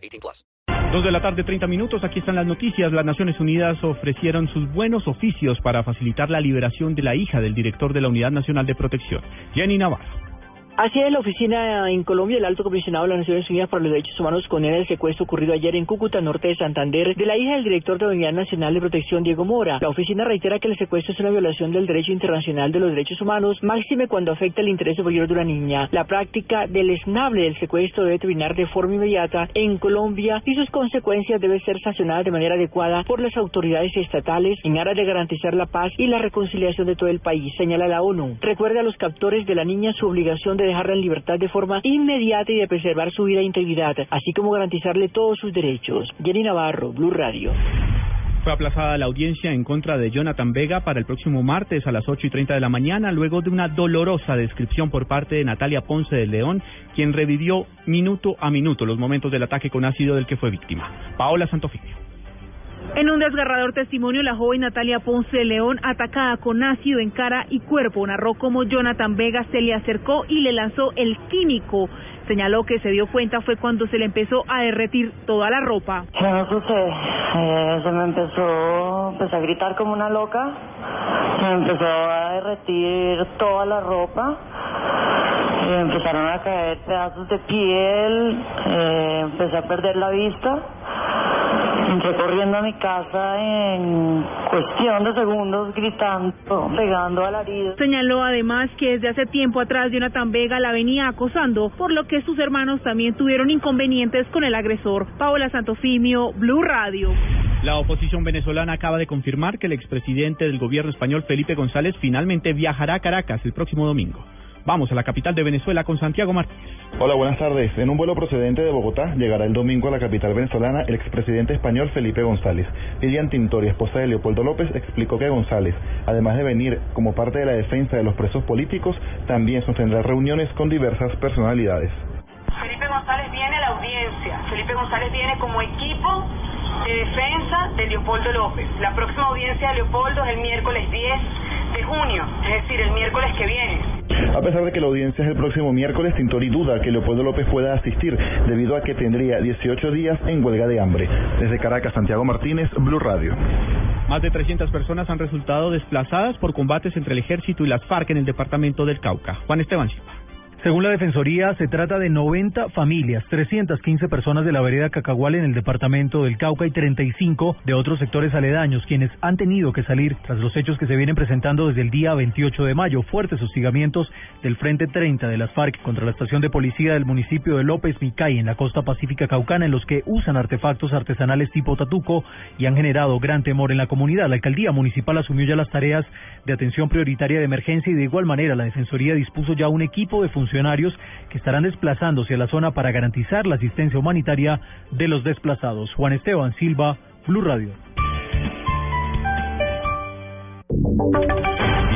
18 plus. Dos de la tarde, 30 minutos. Aquí están las noticias. Las Naciones Unidas ofrecieron sus buenos oficios para facilitar la liberación de la hija del director de la Unidad Nacional de Protección, Jenny Navarro. Así es, la oficina en Colombia del Alto Comisionado de las Naciones Unidas para los Derechos Humanos condena el secuestro ocurrido ayer en Cúcuta, norte de Santander, de la hija del director de la Unidad Nacional de Protección, Diego Mora. La oficina reitera que el secuestro es una violación del derecho internacional de los derechos humanos, máxime cuando afecta el interés superior de una niña. La práctica deleznable del secuestro debe terminar de forma inmediata en Colombia y sus consecuencias deben ser sancionadas de manera adecuada por las autoridades estatales en aras de garantizar la paz y la reconciliación de todo el país, señala la ONU. Recuerda a los captores de la niña su obligación de dejarla en libertad de forma inmediata y de preservar su vida e integridad, así como garantizarle todos sus derechos. Jenny Navarro, Blue Radio. Fue aplazada la audiencia en contra de Jonathan Vega para el próximo martes a las 8 y 30 de la mañana, luego de una dolorosa descripción por parte de Natalia Ponce de León, quien revivió minuto a minuto los momentos del ataque con ácido del que fue víctima. Paola Santofimio. En un desgarrador testimonio, la joven Natalia Ponce de León, atacada con ácido en cara y cuerpo, narró cómo Jonathan Vega se le acercó y le lanzó el químico. Señaló que se dio cuenta fue cuando se le empezó a derretir toda la ropa. ¿Qué me sucede? Eh, se me empezó, empecé a gritar como una loca, se me empezó a derretir toda la ropa, eh, empezaron a caer pedazos de piel, eh, empecé a perder la vista. Entré corriendo a mi casa en cuestión de segundos, gritando, pegando alaridos. Señaló además que desde hace tiempo atrás Jonathan Vega la venía acosando, por lo que sus hermanos también tuvieron inconvenientes con el agresor. Paola Santofimio, Blue Radio. La oposición venezolana acaba de confirmar que el expresidente del gobierno español, Felipe González, finalmente viajará a Caracas el próximo domingo. Vamos a la capital de Venezuela con Santiago Martínez. Hola, buenas tardes. En un vuelo procedente de Bogotá llegará el domingo a la capital venezolana el expresidente español Felipe González. Lilian Tintori, esposa de Leopoldo López, explicó que González, además de venir como parte de la defensa de los presos políticos, también sostendrá reuniones con diversas personalidades. Felipe González viene a la audiencia. Felipe González viene como equipo de defensa de Leopoldo López. La próxima audiencia de Leopoldo es el miércoles 10 de junio, es decir, el miércoles que viene. A pesar de que la audiencia es el próximo miércoles, Tintori duda que Leopoldo López pueda asistir debido a que tendría 18 días en huelga de hambre. Desde Caracas, Santiago Martínez, Blue Radio. Más de 300 personas han resultado desplazadas por combates entre el ejército y las FARC en el departamento del Cauca. Juan Esteban Silva. Según la Defensoría, se trata de 90 familias, 315 personas de la vereda Cacahual en el departamento del Cauca y 35 de otros sectores aledaños, quienes han tenido que salir tras los hechos que se vienen presentando desde el día 28 de mayo. Fuertes hostigamientos del Frente 30 de las FARC contra la estación de policía del municipio de López Micay en la costa pacífica caucana, en los que usan artefactos artesanales tipo tatuco y han generado gran temor en la comunidad. La alcaldía municipal asumió ya las tareas de atención prioritaria de emergencia y de igual manera la Defensoría dispuso ya un equipo de funcionarios funcionarios que estarán desplazándose a la zona para garantizar la asistencia humanitaria de los desplazados. Juan Esteban Silva, Blue Radio.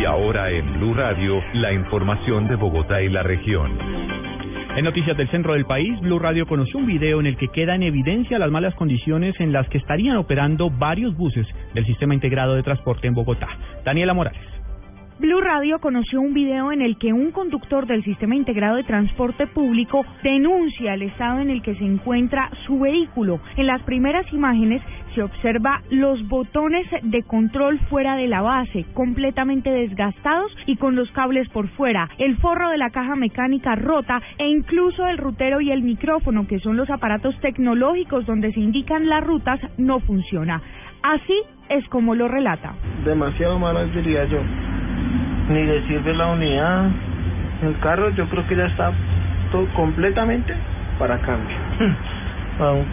Y ahora en Blue Radio, la información de Bogotá y la región. En noticias del centro del país, Blue Radio conoció un video en el que queda en evidencia las malas condiciones en las que estarían operando varios buses del sistema integrado de transporte en Bogotá. Daniela Morales. Blue Radio conoció un video en el que un conductor del Sistema Integrado de Transporte Público denuncia el estado en el que se encuentra su vehículo. En las primeras imágenes se observa los botones de control fuera de la base, completamente desgastados y con los cables por fuera, el forro de la caja mecánica rota e incluso el rutero y el micrófono, que son los aparatos tecnológicos donde se indican las rutas, no funciona. Así es como lo relata. Demasiado malo diría yo ni le sirve la unidad. El carro yo creo que ya está todo completamente para cambio.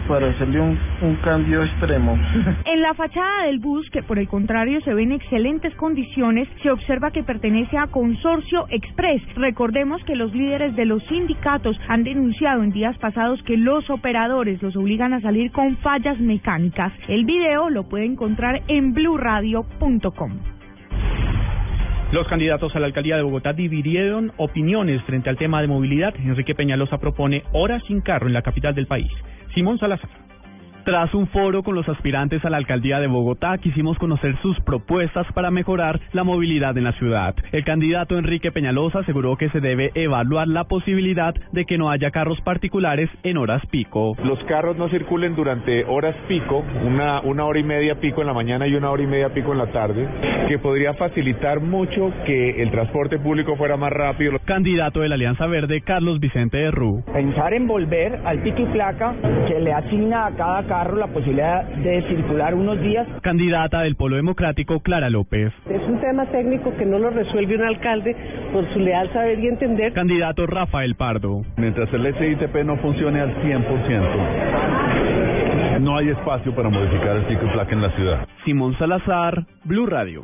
para hacerle un, un cambio extremo. En la fachada del bus, que por el contrario se ve en excelentes condiciones, se observa que pertenece a Consorcio Express. Recordemos que los líderes de los sindicatos han denunciado en días pasados que los operadores los obligan a salir con fallas mecánicas. El video lo puede encontrar en blurradio.com. Los candidatos a la alcaldía de Bogotá dividieron opiniones frente al tema de movilidad. Enrique Peñalosa propone horas sin carro en la capital del país. Simón Salazar. Tras un foro con los aspirantes a la alcaldía de Bogotá, quisimos conocer sus propuestas para mejorar la movilidad en la ciudad. El candidato Enrique Peñalosa aseguró que se debe evaluar la posibilidad de que no haya carros particulares en horas pico. Los carros no circulen durante horas pico, una, una hora y media pico en la mañana y una hora y media pico en la tarde, que podría facilitar mucho que el transporte público fuera más rápido. Candidato de la Alianza Verde, Carlos Vicente de Rú. Pensar en volver al pico y placa que le asigna a cada carro la posibilidad de circular unos días. Candidata del Polo Democrático, Clara López. Es un tema técnico que no lo resuelve un alcalde por su leal saber y entender. Candidato Rafael Pardo. Mientras el SITP no funcione al 100%, no hay espacio para modificar el y placa en la ciudad. Simón Salazar, Blue Radio.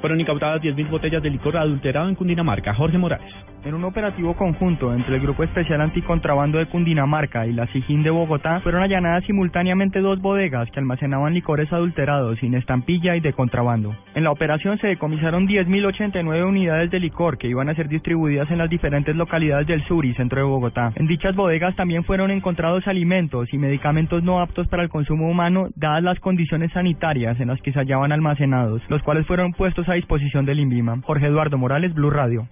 Fueron incautadas 10.000 botellas de licor adulterado en Cundinamarca. Jorge Morales. En un operativo conjunto entre el Grupo Especial Anticontrabando de Cundinamarca y la SIGIN de Bogotá, fueron allanadas simultáneamente dos bodegas que almacenaban licores adulterados sin estampilla y de contrabando. En la operación se decomisaron 10.089 unidades de licor que iban a ser distribuidas en las diferentes localidades del sur y centro de Bogotá. En dichas bodegas también fueron encontrados alimentos y medicamentos no aptos para el consumo humano, dadas las condiciones sanitarias en las que se hallaban almacenados, los cuales fueron puestos a disposición del INVIMA. Jorge Eduardo Morales, Blue Radio.